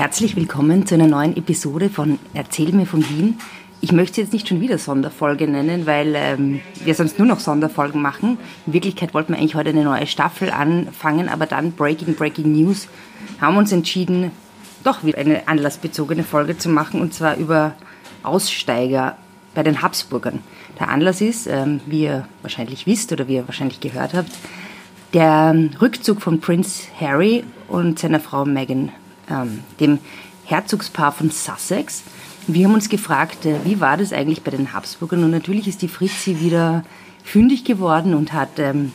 Herzlich willkommen zu einer neuen Episode von Erzähl mir von Wien. Ich möchte jetzt nicht schon wieder Sonderfolge nennen, weil ähm, wir sonst nur noch Sonderfolgen machen. In Wirklichkeit wollten wir eigentlich heute eine neue Staffel anfangen, aber dann Breaking Breaking News haben uns entschieden, doch wieder eine anlassbezogene Folge zu machen und zwar über Aussteiger bei den Habsburgern. Der Anlass ist, ähm, wie ihr wahrscheinlich wisst oder wie ihr wahrscheinlich gehört habt, der Rückzug von Prince Harry und seiner Frau Meghan, ähm, dem Herzogspaar von Sussex. Wir haben uns gefragt, äh, wie war das eigentlich bei den Habsburgern? Und natürlich ist die Fritzi wieder fündig geworden und hat ähm,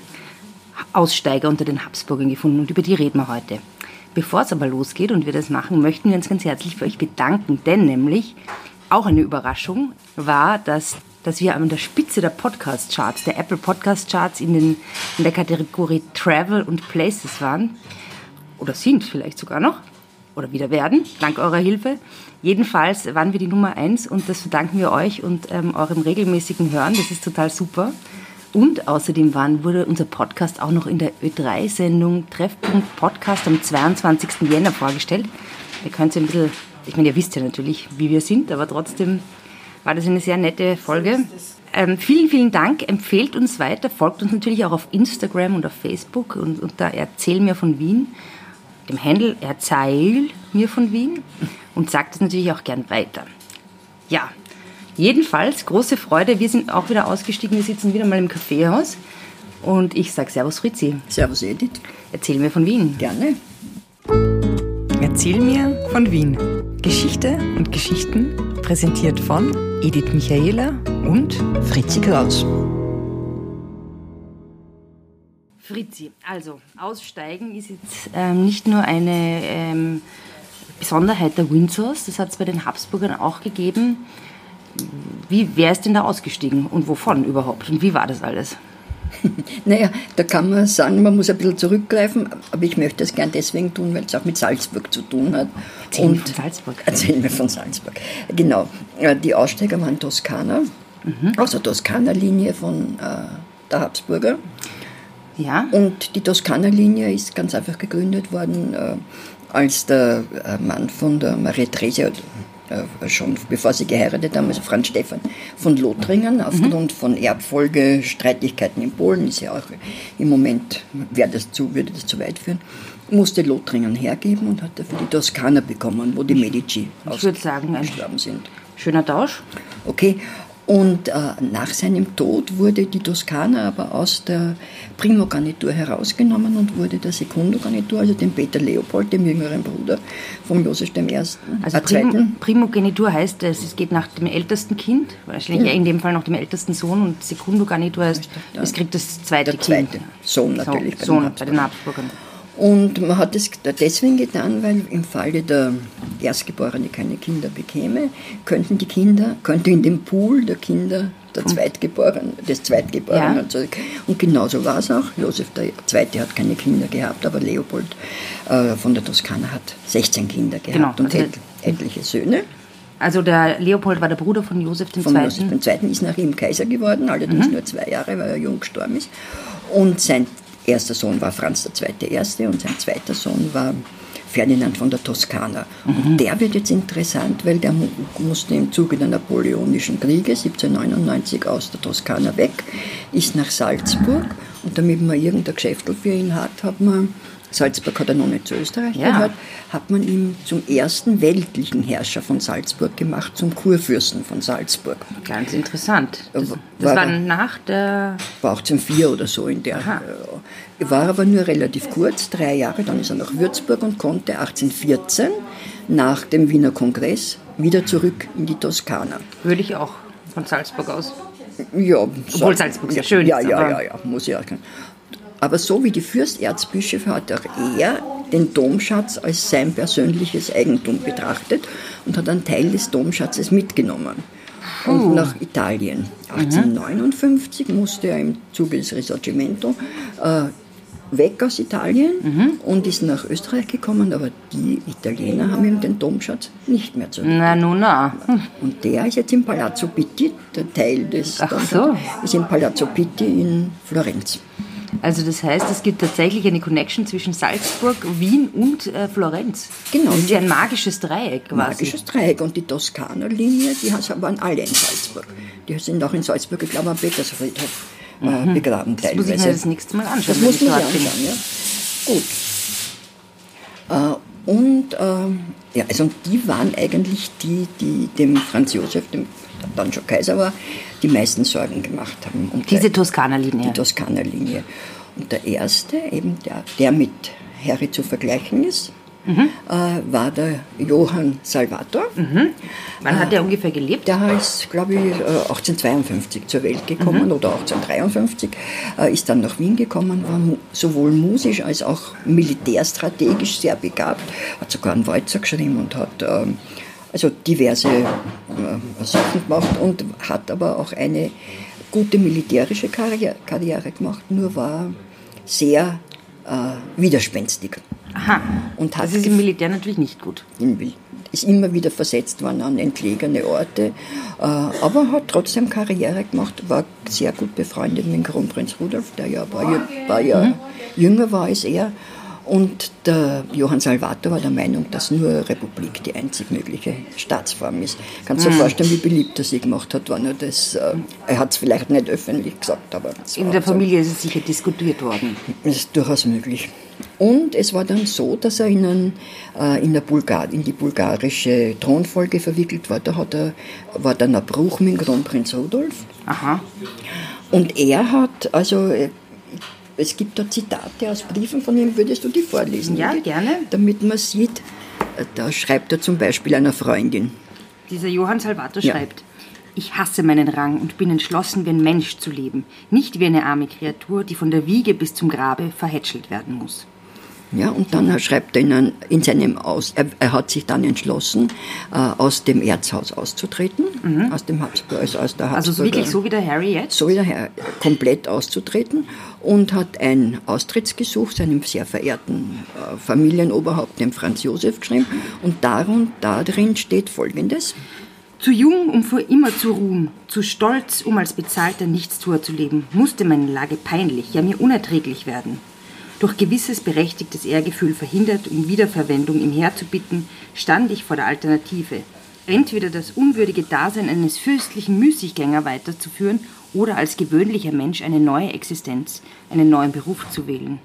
Aussteiger unter den Habsburgern gefunden. Und über die reden wir heute. Bevor es aber losgeht und wir das machen, möchten wir uns ganz herzlich für euch bedanken, denn nämlich auch eine Überraschung war, dass, dass wir an der Spitze der Podcast-Charts, der Apple Podcast-Charts in, in der Kategorie Travel und Places waren. Oder sind vielleicht sogar noch. Oder wieder werden, dank eurer Hilfe. Jedenfalls waren wir die Nummer eins und das verdanken wir euch und ähm, eurem regelmäßigen Hören. Das ist total super. Und außerdem waren, wurde unser Podcast auch noch in der Ö3-Sendung Treffpunkt Podcast am 22. Jänner vorgestellt. Ihr könnt ein bisschen ich meine, ihr wisst ja natürlich, wie wir sind, aber trotzdem war das eine sehr nette Folge. Ähm, vielen, vielen Dank. Empfehlt uns weiter. Folgt uns natürlich auch auf Instagram und auf Facebook und, und da Erzähl mir von Wien. Dem Handel Erzähl mir von Wien. Und sagt es natürlich auch gern weiter. Ja, jedenfalls große Freude. Wir sind auch wieder ausgestiegen. Wir sitzen wieder mal im Kaffeehaus. Und ich sage Servus Fritzi. Servus Edith. Erzähl mir von Wien. Gerne. Erzähl mir von Wien. Geschichte und Geschichten präsentiert von Edith Michaela und Fritzi Kraus. Fritzi, also Aussteigen ist jetzt ähm, nicht nur eine ähm, Besonderheit der Windsors, das hat es bei den Habsburgern auch gegeben. Wie, wer ist denn da ausgestiegen und wovon überhaupt und wie war das alles? Naja, da kann man sagen, man muss ein bisschen zurückgreifen, aber ich möchte es gern deswegen tun, weil es auch mit Salzburg zu tun hat. Erzähl mir von Salzburg. Erzähl mir von Salzburg. Genau. Äh, die Aussteiger waren Toskana, mhm. aus der Toskana-Linie von äh, der Habsburger. Ja. Und die Toskana-Linie ist ganz einfach gegründet worden, äh, als der äh, Mann von der Maria Theresia äh, schon bevor sie geheiratet haben, also Franz Stephan von Lothringen, aufgrund mhm. von Erbfolgestreitigkeiten in Polen, ist ja auch im Moment, wäre das zu, würde das zu weit führen, musste Lothringen hergeben und hat dafür die Toskana bekommen, wo die Medici ausgestorben sind. Schöner Tausch. Okay, und äh, nach seinem Tod wurde die Toskana aber aus der Primogarnitur herausgenommen und wurde der Sekundogarnitur, also dem Peter Leopold, dem jüngeren Bruder von Josef I. Also äh, Prim Primogenitur heißt, es geht nach dem ältesten Kind, wahrscheinlich ja. in dem Fall nach dem ältesten Sohn und Sekundogarnitur heißt, es kriegt das zweite der zweite. Kind. Sohn natürlich. Sohn bei den Habsburgern. Und man hat es deswegen getan, weil im Falle der Erstgeborene keine Kinder bekäme, könnten die Kinder, könnte in dem Pool der Kinder der Zweitgeborenen, des Zweitgeborenen. Ja. Also, und genauso war es auch. Josef II. hat keine Kinder gehabt, aber Leopold äh, von der Toskana hat 16 Kinder gehabt genau, und also et, etliche Söhne. Also der Leopold war der Bruder von Josef II. Von Josef II. ist nach ihm Kaiser geworden, allerdings mhm. nur zwei Jahre, weil er jung gestorben ist. Und sein erster Sohn war Franz II. Erste und sein zweiter Sohn war Ferdinand von der Toskana. Mhm. Und der wird jetzt interessant, weil der musste im Zuge der Napoleonischen Kriege 1799 aus der Toskana weg, ist nach Salzburg und damit man irgendein Geschäft für ihn hat, hat man Salzburg hat er noch nicht zu Österreich ja. gehört, hat man ihn zum ersten weltlichen Herrscher von Salzburg gemacht, zum Kurfürsten von Salzburg. Ganz interessant. Das, das war, war, nach der... War 1804 oder so in der... Aha. Äh, war aber nur relativ kurz, drei Jahre, dann ist er nach Würzburg und konnte 1814 nach dem Wiener Kongress wieder zurück in die Toskana. Würde ich auch von Salzburg aus. Ja, obwohl Salzburg sehr schön ja, ist. Ja, ja, ja, muss ich auch. Aber so wie die Fürsterzbischöfe hat auch er den Domschatz als sein persönliches Eigentum betrachtet und hat einen Teil des Domschatzes mitgenommen. Und oh. nach Italien. 1859 mhm. musste er im Zuge des Risorgimento äh, weg aus Italien mhm. und ist nach Österreich gekommen, aber die Italiener haben ihm den Domschatz nicht mehr zurück. Na, nun, na. Und der ist jetzt im Palazzo Pitti, der Teil des Ach so. ist im Palazzo Pitti in Florenz. Also das heißt, es gibt tatsächlich eine Connection zwischen Salzburg, Wien und äh, Florenz. Genau. Das ist ja ein magisches Dreieck quasi. Magisches Dreieck. Und die Toskana-Linie, die waren alle in Salzburg. Die sind auch in Salzburg, ich glaube, am Petersfriedhof äh, begraben Das muss ich mir das nächste Mal anschauen. Das muss man sich anschauen, ja. Gut. Äh, und ähm, ja, also die waren eigentlich die, die dem Franz Josef, dem dann schon Kaiser war, die meisten Sorgen gemacht haben. Und Diese Toskana-Linie. die Toskana-Linie. Und der erste, eben der, der mit Harry zu vergleichen ist, Mhm. äh, war der Johann Salvator. Wann hat der ungefähr gelebt? Der ist, glaube ich, äh, 1852 zur Welt gekommen oder 1853, äh, ist dann nach Wien gekommen, war sowohl musisch als auch militärstrategisch sehr begabt, hat sogar einen Walzer geschrieben und hat ähm, also diverse äh, Sachen gemacht und hat aber auch eine gute militärische Karriere, Karriere gemacht, nur war sehr äh, widerspenstig. Aha. Und hat Das ist im Militär natürlich nicht gut. in Wil- ist immer wieder versetzt worden an entlegene Orte, äh, aber hat trotzdem Karriere gemacht, war sehr gut befreundet mit dem Kronprinz Rudolf, der ja ein paar, Jahre- paar Jahre jünger war als er. Und der Johann Salvator war der Meinung, dass nur Republik die einzig mögliche Staatsform ist. Kannst du dir vorstellen, wie beliebt er sie gemacht hat, wenn er das, äh, er hat es vielleicht nicht öffentlich gesagt, aber In der so. Familie ist es sicher diskutiert worden. Das ist durchaus möglich. Und es war dann so, dass er in, einen, äh, in, der Bulgar, in die bulgarische Thronfolge verwickelt war. Da hat er, war dann ein Bruch mit dem Kronprinz Rudolf. Aha. Und er hat, also äh, es gibt da Zitate aus Briefen von ihm, würdest du die vorlesen? Ja, Judith? gerne. Damit man sieht, äh, da schreibt er zum Beispiel einer Freundin. Dieser Johann Salvator Ja. schreibt, ich hasse meinen Rang und bin entschlossen, wie ein Mensch zu leben, nicht wie eine arme Kreatur, die von der Wiege bis zum Grabe verhätschelt werden muss. Ja, und dann schreibt er in, in seinem Aus, er, er hat sich dann entschlossen, äh, aus dem Erzhaus auszutreten, aus dem Habsburg, also aus der Mhm. Also wirklich so wie der Harry jetzt? so wie der Herr, komplett auszutreten und hat ein Austrittsgesuch seinem sehr verehrten äh, Familienoberhaupt, dem Franz Josef, geschrieben. Und darin, darin steht Folgendes. Zu jung, um für immer zu ruhen, zu stolz, um als bezahlter Nichtstuer zu leben, musste meine Lage peinlich, ja mir unerträglich werden. Durch gewisses berechtigtes Ehrgefühl verhindert, um Wiederverwendung im Heer zu bitten, stand ich vor der Alternative. Entweder das unwürdige Dasein eines fürstlichen Müßiggänger weiterzuführen oder als gewöhnlicher Mensch eine neue Existenz, einen neuen Beruf zu wählen.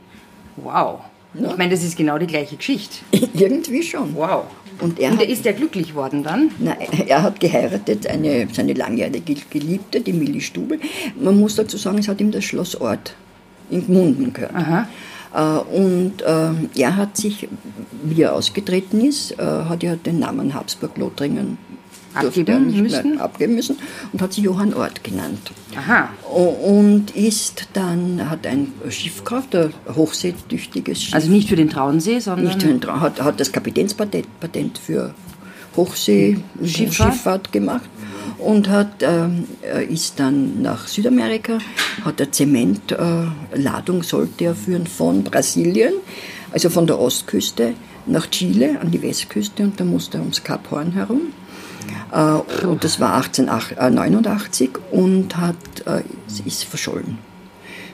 Wow. Ich meine, das ist genau die gleiche Geschichte. Irgendwie schon. Wow. Und er, Und ist er glücklich worden dann? na, er hat geheiratet, eine, seine langjährige Geliebte, die Millie Stubel. Man muss dazu sagen, es hat ihm das Schloss Ort in Gmunden gehört. Äh, Und ähm, er hat sich, wie er ausgetreten ist, äh, hat er den Namen Habsburg-Lothringen Abgeben nicht müssen? Mehr abgeben müssen und hat sich Johann Ort genannt. Aha. Und ist dann, hat ein Schiff gekauft, ein hochseetüchtiges Schiff. Also nicht für den Traunsee, sondern nicht für den Tra- hat, hat das Kapitänspatent Patent für Hochseeschifffahrt Schifffahrt? gemacht und hat, äh, ist dann nach Südamerika, hat eine Zementladung, äh, sollte er führen von Brasilien, also von der Ostküste nach Chile an die Westküste und da musste er ums Kap Horn herum. Äh, und das war 1889 und hat, äh, ist verschollen.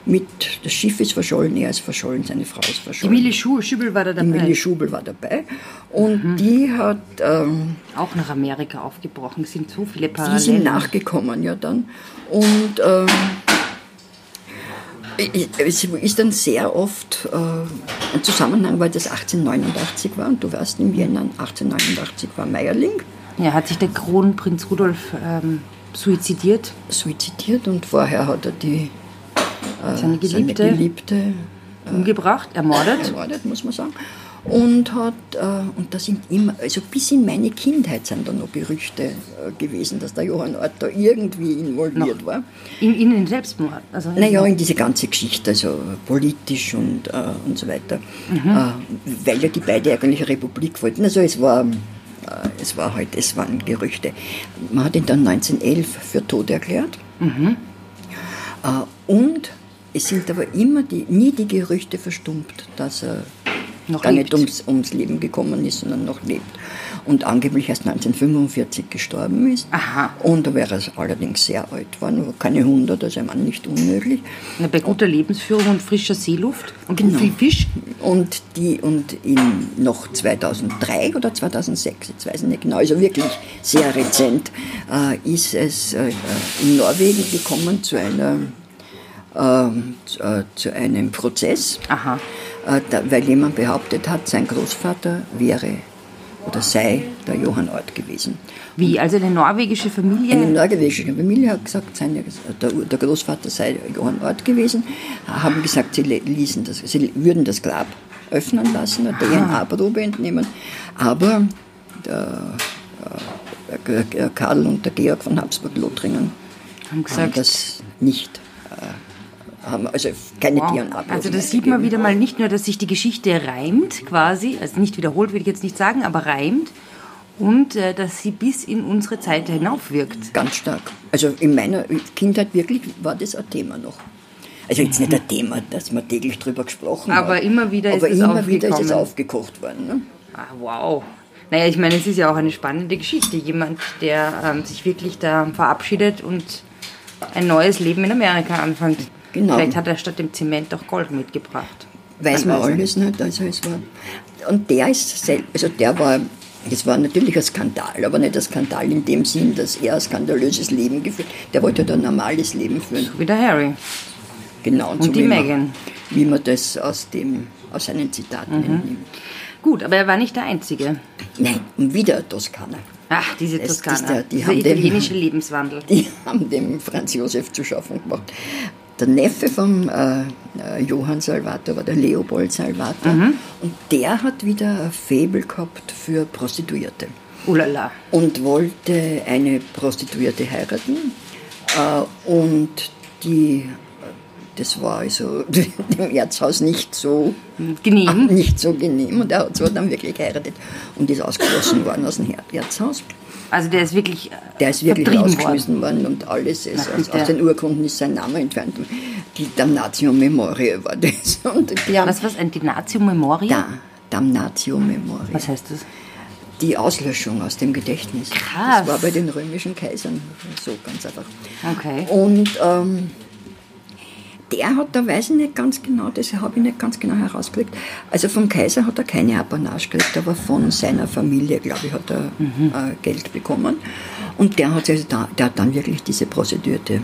Mit, das Schiff ist verschollen, er ist verschollen, seine Frau ist die verschollen. Millie Schuh, Schübel war da Die dabei. Millie Schubel war dabei und die hat, ähm, Auch nach Amerika aufgebrochen. Es sind so viele die Parallelen. sind nachgekommen ja dann und ähm, es ist dann sehr oft äh, ein Zusammenhang, weil das 1889 war und du weißt, im Jänner 1889 war Meierling Ja, hat sich der Kronprinz Rudolf ähm, suizidiert. suizidiert und vorher hat er die Seine Geliebte. seine Geliebte Umgebracht, ermordet. ermordet, muss man sagen. Und hat, äh, und da sind immer, also bis in meine Kindheit sind da noch Gerüchte äh, gewesen, dass der Johann Ort da irgendwie involviert war. In, in den Selbstmord. Also Naja, in diese ganze Geschichte, also politisch und, äh, und so weiter. Äh, weil ja die beide eigentlich eine Republik wollten. Also es war, äh, es war halt, es waren Gerüchte. Man hat ihn dann 1911 für tot erklärt. Äh, und es sind aber immer die, nie die Gerüchte verstummt, dass er Noch gar lebt. nicht ums, ums Leben gekommen ist, sondern noch lebt. und angeblich erst 1945 gestorben ist. Aha. Und da wäre er allerdings sehr alt geworden, keine 100, also ich meine nicht unmöglich. Na, bei guter Lebensführung und frischer Seeluft und Genau. viel Fisch. Und, die, und in noch 2003 oder 2006, jetzt weiß ich nicht genau, also wirklich sehr rezent, äh, ist es äh, in Norwegen gekommen zu, einer, äh, zu einem Prozess, äh, da, weil jemand behauptet hat, sein Großvater wäre oder sei der Johann Ort gewesen. Wie, also eine norwegische Familie? Eine norwegische Familie hat gesagt, seine, der, der Großvater sei Johann Ort gewesen, haben gesagt, sie ließen das, sie würden das Grab öffnen lassen, eine DNA-Probe entnehmen, aber der, äh, der- Karl und der Georg von Habsburg-Lothringen haben haben gesagt, das nicht, äh, haben also keine wow. DNA-Probe Also das sieht man wieder mal nicht nur, dass sich die Geschichte reimt quasi, also nicht wiederholt will ich jetzt nicht sagen, aber reimt und äh, dass sie bis in unsere Zeit hinaufwirkt. Ganz stark. Also in meiner Kindheit wirklich war das ein Thema noch. Also jetzt nicht ein Thema, dass man täglich drüber gesprochen Aber hat. immer wieder ist Aber es immer wieder ist es aufgekocht worden. Ne? Ah, wow. Naja, ich meine, es ist ja auch eine spannende Geschichte. Jemand, der ähm, sich wirklich da verabschiedet und ein neues Leben in Amerika anfängt. Genau. Vielleicht hat er statt dem Zement auch Gold mitgebracht. Weiß man weiß alles nicht. Also es war und der ist also der war, das war natürlich ein Skandal, aber nicht ein Skandal in dem Sinn, dass er ein skandalöses Leben geführt Der wollte halt ein normales Leben führen. Wie der Harry. Genau. Und so die Meghan. Wie man das aus, dem, aus seinen Zitaten Mhm. entnimmt. Gut, aber er war nicht der Einzige. Nein, und wieder ein Toskaner. Ach, diese Es ist Toskana. der- die haben italienische Lebenswandel. Die haben dem Franz Josef zu schaffen gemacht. Der Neffe von äh, äh, Johann Salvator war der Leopold Salvator. Und der hat wieder ein Faible gehabt für Prostituierte. Ulala. Und wollte eine Prostituierte heiraten. Äh, und die, das war also dem Erzhaus nicht so Genehm. nicht so genehm. Und er hat zwar dann wirklich geheiratet und ist ausgeschlossen worden aus dem Erzhaus. Also der ist wirklich, äh, Der ist wirklich vertrieben worden. rausgeschmissen worden. und alles ist, aus, aus den Urkunden ist sein Name entfernt. Die Damnatio Memoriae war das. Und die haben Was, was, ein Dinatio Memoria? da, Damnatio Memoriae. Was heißt das? Die Auslöschung aus dem Gedächtnis. Krass. Das war bei den römischen Kaisern so ganz einfach. Okay. Und ähm, der hat, da weiß ich nicht ganz genau, das habe ich nicht ganz genau herausgekriegt. Also vom Kaiser hat er keine Apanage gekriegt, aber von seiner Familie, glaube ich, hat er Mhm. äh, Geld bekommen. Und der hat, also da, der hat dann wirklich diese Prostituierte,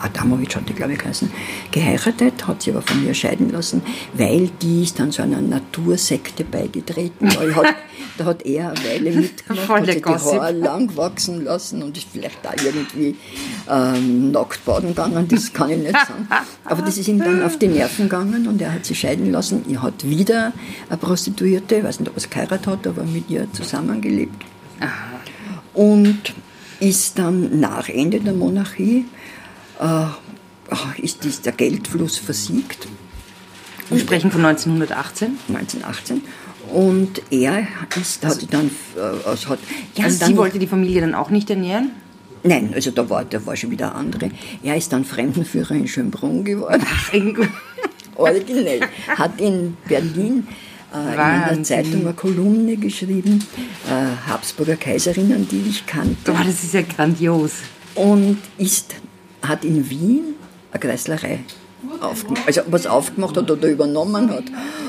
Adamovic hat die, glaube ich, geheißen, geheiratet, hat sie aber von ihr scheiden lassen, weil die ist dann so einer Natursekte beigetreten. Hat, da hat er eine Weile mitgemacht, Voll hat sich die. Haare lang wachsen lassen und ist vielleicht da irgendwie ähm, nackt baden gegangen, das kann ich nicht sagen. Aber das ist ihm dann auf die Nerven gegangen und er hat sich scheiden lassen. Er hat wieder eine Prostituierte, ich weiß nicht, ob er es geheiratet hat, aber mit ihr zusammengelebt. Und ist dann nach Ende der Monarchie, ist dies, der Geldfluss versiegt. Wir sprechen von 1918. 1918. Und er ist, hat dann, äh, also hat, ja, Also sie wollte die Familie dann auch nicht ernähren? Nein, also da war, da war schon wieder andere. Er ist dann Fremdenführer in Schönbrunn geworden. Originell. Hat in Berlin äh, in einer. Zeitung eine Kolumne geschrieben, äh, Habsburger Kaiserinnen, die ich kannte. Boah, das ist ja grandios. Und ist, hat in Wien eine Kreislerei aufgemacht. Also was aufgemacht hat oder übernommen hat.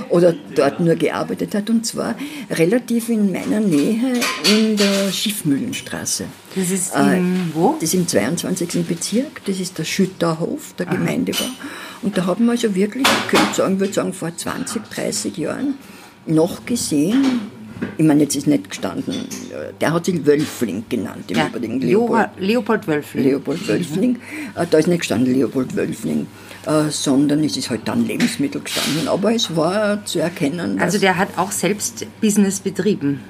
Oder dort nur gearbeitet hat. Und zwar relativ in meiner Nähe in der Schiffmühlenstraße. Das ist Äh, im, wo? Das ist im 22. Bezirk, das ist der Schütterhof, der Gemeindebau. Und da haben wir also wirklich, ich könnte sagen, würde sagen, vor 20, 30 Jahren noch gesehen, ich meine, jetzt ist nicht gestanden, der hat sich Wölfling genannt im Ja. Übrigen, Leopold, Leopold Wölfling. Leopold Wölfling. Äh, Da ist nicht gestanden Leopold Wölfling, äh, sondern es ist halt dann Lebensmittel gestanden. Aber es war zu erkennen, Also der hat auch selbst Business betrieben.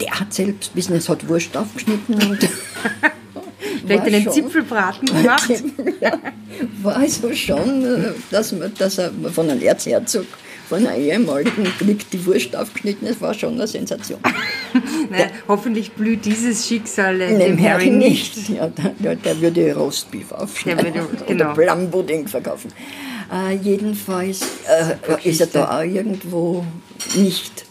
der hat selbst Business, hat Wurst aufgeschnitten und Vielleicht einen schon- Zipfelbraten gemacht. ja, war also schon, äh, dass, man, dass er von einem Erzherzog, von einer ehemaligen kriegt die Wurst aufgeschnitten, das war schon eine Sensation. Na, hoffentlich blüht dieses Schicksal Dem dem Harry nicht. Ja, der, der, würde Roastbeef aufschneiden Der würde- genau. oder Plumpudding verkaufen. Äh, jedenfalls äh, ist er da auch irgendwo nicht.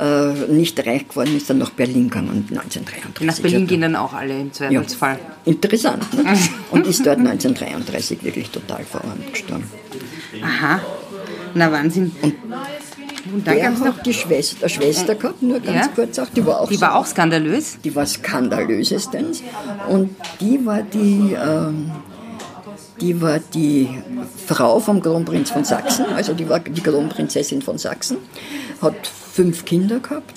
äh, nicht reich geworden ist, dann nach Berlin gegangen 1933. Nach Berlin gehen dann auch alle im Zweifelsfall. Ja. Interessant. Ne? Und ist dort 1933 wirklich total verarmt gestorben. Aha. Na Wahnsinn. Und, und dann gab es noch die Schwester, eine Schwester gehabt, nur ganz ja. kurz auch, die war auch Die war auch skandalös? Die war skandalösestens. Und die war die, ähm, die war die Frau vom Kronprinz von Sachsen, also die war die Kronprinzessin von Sachsen, hat fünf Kinder gehabt,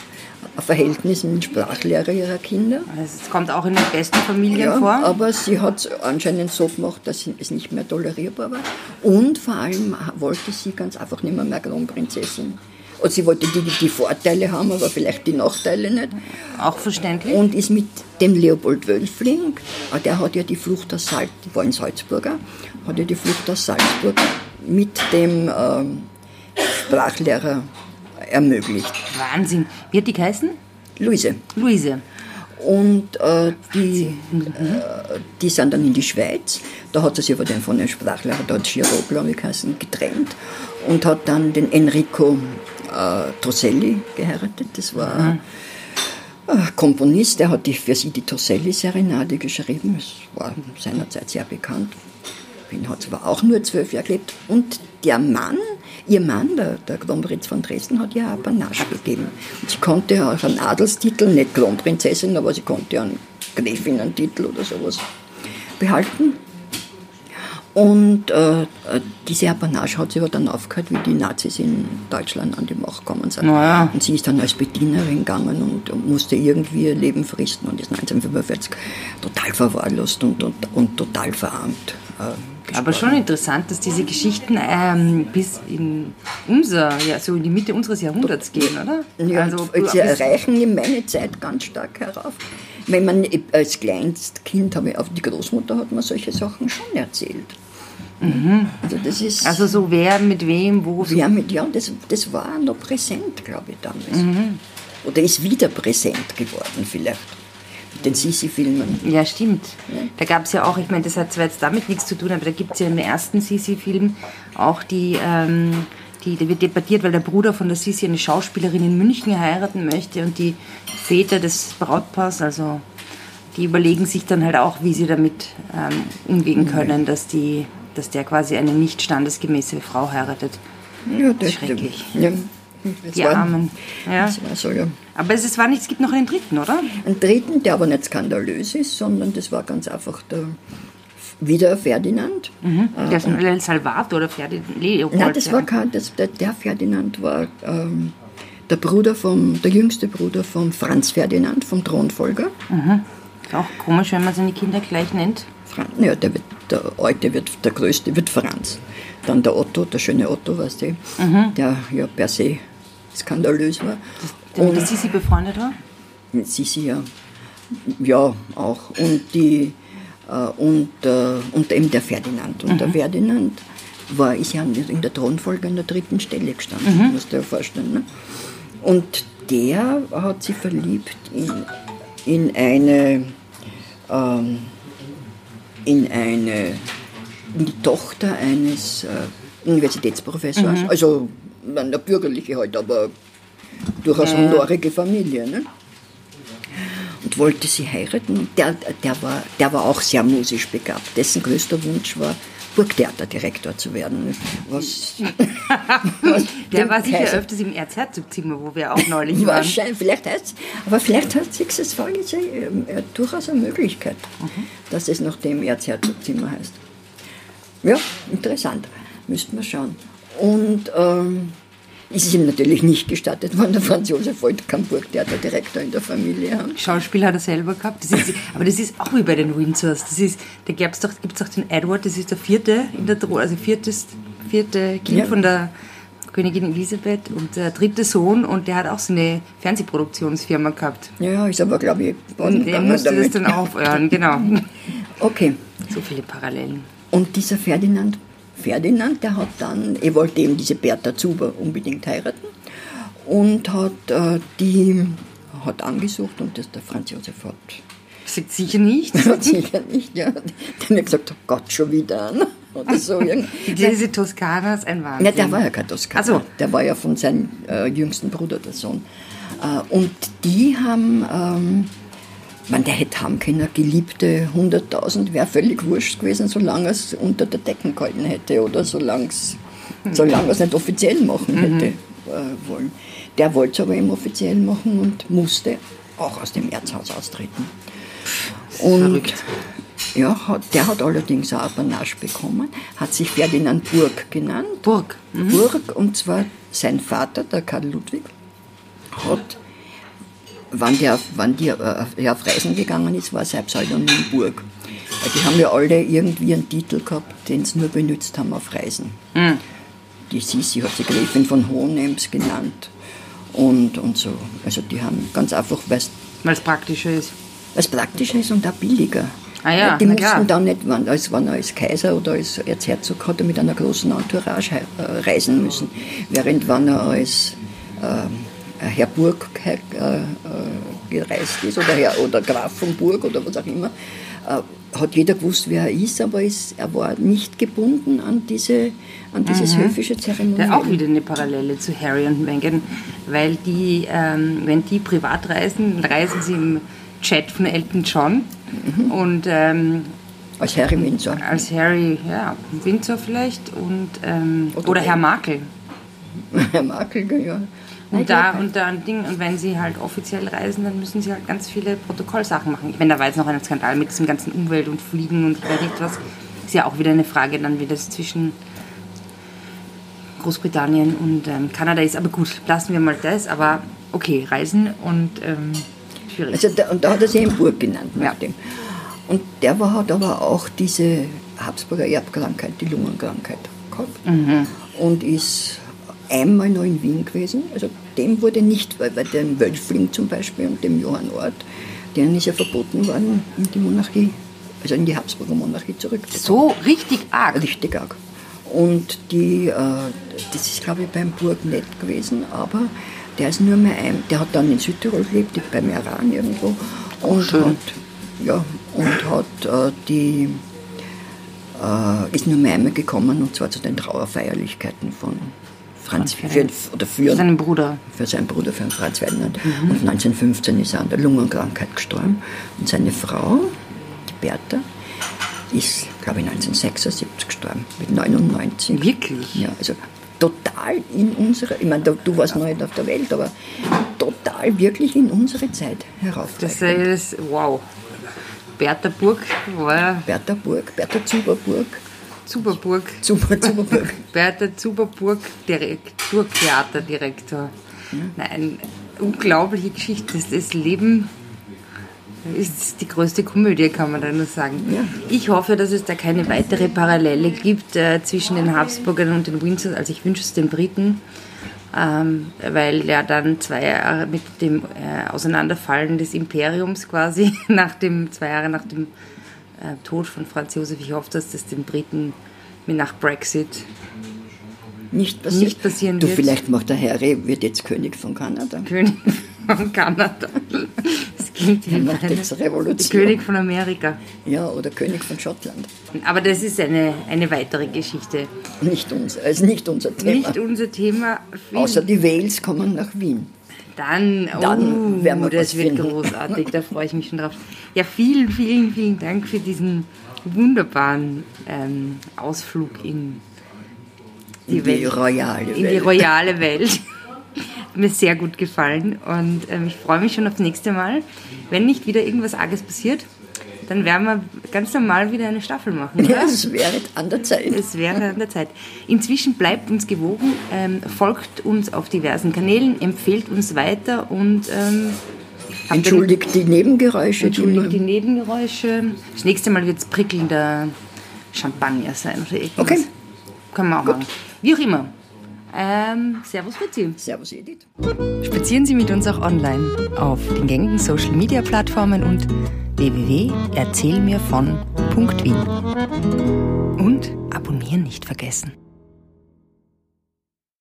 ein Verhältnis mit Sprachlehrer ihrer Kinder. Also es kommt auch in den besten Familien ja, vor. Aber sie hat es anscheinend so gemacht, dass es nicht mehr tolerierbar war. Und vor allem wollte sie ganz einfach nicht mehr, mehr Kronprinzessin. Und sie wollte die, die Vorteile haben, aber vielleicht die Nachteile nicht. Auch verständlich. Und ist mit dem Leopold Wölfling, ah, der hat ja die Flucht aus Salzburg, war ein Salzburger, hat ja die Flucht aus Salzburg mit dem ähm, Sprachlehrer ermöglicht. Wahnsinn. Wie hat die geheißen? Luise. Luise. Und äh, die, äh, die sind dann in die Schweiz. Da hat sie sich aber den von dem Sprachlehrer, dort Giro, glaube ich, heißen, getrennt und hat dann den Enrico äh, Toselli geheiratet. Das war mhm. ein Komponist, der hat die, für sie die Toselli-Serenade geschrieben. Das war seinerzeit sehr bekannt. Wien hat zwar auch nur zwölf Jahre gelebt. Und der Mann, ihr Mann, der, der Kronprinz von Dresden, hat ihr ein Panache gegeben. Und sie konnte auch einen Adelstitel, nicht Kronprinzessin, aber sie konnte einen Gräfinnen-Titel oder sowas behalten. Und äh, diese Apanage hat sie aber dann aufgehört, wie die Nazis in Deutschland an die Macht gekommen sind. Naja. Und sie ist dann als Bedienerin gegangen und, und musste irgendwie ihr Leben fristen und ist 1945 total verwahrlost und, und, und total verarmt. Äh, aber schon interessant, dass diese Geschichten ähm, bis in unser, ja, so in die Mitte unseres Jahrhunderts gehen, oder? Ja, also, sie erreichen in meine Zeit ganz stark herauf. Wenn man als Kleinstkind habe ich auf die Großmutter hat man solche Sachen schon erzählt. Mhm. Also das ist. Also so wer mit wem, wo. Wer mit ja, das, das war noch präsent, glaube ich, damals. Mhm. Oder ist wieder präsent geworden vielleicht. Den Sisi-Filmen. Ja, stimmt. Ja. Da gab es ja auch, ich meine, das hat zwar jetzt damit nichts zu tun, aber da gibt es ja im ersten Sisi-Film auch die. Ähm, die, da wird debattiert, weil der Bruder von der Sisi eine Schauspielerin in München heiraten möchte und die Väter des Brautpaars, also die überlegen sich dann halt auch, wie sie damit ähm, umgehen können, dass die dass der quasi eine nicht standesgemäße Frau heiratet. Ja, das schrecklich. Ja. Die war, Armen. Ja. So, ja. Aber es, war nicht, es gibt noch einen dritten, oder? Einen dritten, der aber nicht skandalös ist, sondern das war ganz einfach der wieder Ferdinand. Mhm. Der ist ein Salvator oder Ferdinand? Leopold, Nein, das war kein, das, der, der Ferdinand war ähm, der Bruder vom, der jüngste Bruder von Franz Ferdinand, vom Thronfolger. Mhm. Ist auch komisch, wenn man seine Kinder gleich nennt. Franz, ja, der, wird, der Alte wird, der Größte wird Franz. Dann der Otto, der schöne Otto, weißt du, mhm. der ja per se skandalös war. Der mit der Sisi befreundet war? Mit Sisi, ja. Ja, auch. Und, die, äh, und, äh, und eben der Ferdinand. Und mhm. der Ferdinand war, ist ja in der Thronfolge an der dritten Stelle gestanden, mhm. musst du dir vorstellen. Ne? Und der hat sich verliebt in, in eine ähm, in eine in die Tochter eines äh, Universitätsprofessors, mhm. also eine bürgerliche halt, aber durchaus ja. honorige Familie. Ne? Und wollte sie heiraten. Der, der, war, der war auch sehr musisch begabt. Dessen größter Wunsch war, Burgtheaterdirektor zu werden. Was, was der war sicher Kaiser. öfters im Erzherzogzimmer, wo wir auch neulich waren. Wahrscheinlich, vielleicht heißt aber vielleicht hat sich das vorgesehen, äh, durchaus eine Möglichkeit, mhm. dass es nach dem Erzherzogzimmer heißt. Ja, interessant. Müssten wir schauen. Und ähm, ist es ihm natürlich nicht gestattet worden. Der Franz Josef wollte keinen Burgtheaterdirektor in der Familie haben. Schauspiel hat er selber gehabt. Das ist, aber das ist auch wie bei den Windsors. Das ist, da gibt es doch, gibt's doch den Edward, das ist der vierte in der Thron, also viertes, vierte Kind ja. von der Königin Elisabeth und der dritte Sohn und der hat auch so eine Fernsehproduktionsfirma gehabt. Ja, ist aber, glaube ich, und der musste damit. das dann aufhören, genau. Okay. So viele Parallelen. Und dieser Ferdinand Ferdinand, der hat dann, er wollte eben diese Bertha Zuber unbedingt heiraten und hat äh, die hat angesucht und das der Franz Josef hat. Sagt sicher nicht. sicher nicht, ja. Dann hat er gesagt, oh Gott, schon wieder an. oder so. Diese Toskana ist ein Wahnsinn. Ja, der war ja kein Toskana. So. Der war ja von seinem äh, jüngsten Bruder der Sohn. Äh, und die haben, ähm, man, der hätte haben können, geliebte 100.000, wäre völlig wurscht gewesen, solange es unter der Decken gehalten hätte oder solange es solange es nicht offiziell machen hätte äh, wollen. Der wollte es aber eben offiziell machen und musste auch aus dem Erzhaus austreten. Und Verrückt. ja, hat, der hat allerdings auch ein Panache bekommen, hat sich Ferdinand Burg genannt. Burg. Burg, und zwar sein Vater, der Karl Ludwig, hat, wann der, wann die, äh, auf Reisen gegangen ist, war sein Pseudonym Burg. Weil Die haben ja alle irgendwie einen Titel gehabt, den sie nur benutzt haben auf Reisen. Die Sisi hat sie Gräfin von Hohenems genannt und, und so. Also die haben ganz einfach, weil Weil es praktischer ist. es praktischer ist und auch billiger. Ah ja, Weil die mussten dann nicht, als wenn er als Kaiser oder als Erzherzog hat er mit einer großen Entourage äh, reisen müssen. Während wenn er als äh, Herr Burg äh, äh, gereist ist oder, Herr, oder Graf von Burg oder was auch immer, äh, hat jeder gewusst, wer er ist, aber es, er war nicht gebunden an, diese, an dieses höfische Zeremoniell. Auch wieder eine Parallele zu Harry und Meghan, weil die, ähm, wenn die privat reisen, reisen sie im Chat von Elton John und ähm, Als Harry Windsor. als Harry, ja, Windsor vielleicht und ähm, Oder oder, Herr. Markle. Herr Markel, ja. Und da und da ein Ding, und wenn sie halt offiziell reisen, dann müssen sie halt ganz viele Protokollsachen machen. Meine, da war jetzt noch ein Skandal mit diesem ganzen Umwelt und Fliegen und ich weiß nicht was. Ist ja auch wieder eine Frage dann, wie das zwischen Großbritannien und ähm, Kanada ist. Aber gut, lassen wir mal das. Aber okay, Reisen und ähm, schwierig. Also da, und da hat er sich eben Burg genannt Ja. dem. Und der war, hat aber auch diese Habsburger Erbkrankheit, die Lungenkrankheit gehabt. Mhm. Und ist einmal noch in Wien gewesen. Also dem wurde nicht, weil bei dem Wölfling zum Beispiel und dem Johann Ort, denen ist ja verboten worden, in die Monarchie, also in die Habsburger Monarchie zurückzukommen. so richtig arg. Richtig arg. Und die, äh, das ist glaube ich beim Burg nicht gewesen, aber der ist nur mehr ein, der hat dann in Südtirol gelebt, bei Meran irgendwo und schön. hat, ja, und hat äh, die, äh, ist nur mehr einmal gekommen und zwar zu den Trauerfeierlichkeiten von Franz, Franz für, oder für, Seinem Bruder. für seinen Bruder, für Franz Ferdinand. Mhm. Und 1915 ist er an der Lungenkrankheit gestorben. Und seine Frau, die Bertha, ist, glaube ich, 1976 gestorben, mit 99. Wirklich? Ja, also total in unsere, ich meine, du, warst noch nicht auf der Welt, aber total wirklich in unsere Zeit Das heraufreichend. ist, wow. Bertha Burg war Bertha Burg, Bertha Zuberburg, Zuberburg. Zuber, Zuberburg. Bertha Zuberburg, Direktor, Theaterdirektor. Nein, unglaubliche Geschichte. Das, das Leben ist die größte Komödie, kann man da nur sagen. Ja. Ich hoffe, dass es da keine weitere Parallele gibt äh, zwischen den Habsburgern und den Windsors. Also ich wünsche es den Briten, ähm, weil ja dann zwei Jahre mit dem äh, Auseinanderfallen des Imperiums quasi, nach dem, zwei Jahre nach dem äh, Tod von Franz Josef, ich hoffe, dass das den Briten mit nach Brexit Nicht passiert. Nicht passieren du, wird. vielleicht macht der Harry, wird jetzt König von Kanada. König von Kanada. Das klingt wie macht eine, jetzt Revolution. König von Amerika. Ja, oder König von Schottland. Aber das ist eine, eine weitere Geschichte. Nicht uns, also nicht unser Thema. Nicht unser Thema. Außer die Wales kommen nach Wien. Dann, oh, Dann werden wir das wird finden. großartig, da freue ich mich schon drauf. Ja, vielen, vielen, vielen Dank für diesen wunderbaren ähm, Ausflug in die, In die Welt, royale in die Welt. royale Welt. Mir sehr gut gefallen und ähm, ich freue mich schon aufs nächste Mal. Wenn nicht wieder irgendwas Arges passiert, dann werden wir ganz normal wieder eine Staffel machen. Ja, Oder? es wäre an der Zeit. Es wäre an der Zeit. Inzwischen bleibt uns gewogen, ähm, folgt uns auf diversen Kanälen, empfehlt uns weiter und ähm, Entschuldigt die Nebengeräusche. entschuldigt die Nebengeräusche. Das nächste Mal wird es prickelnder Champagner sein oder irgendwas. Okay. Können wir auch machen. Wie auch immer. Ähm, servus Fritzi. Servus Edith. Spazieren Sie mit uns auch online auf den gängigen Social Media Plattformen und www.erzählmirvon.wien. Und abonnieren nicht vergessen.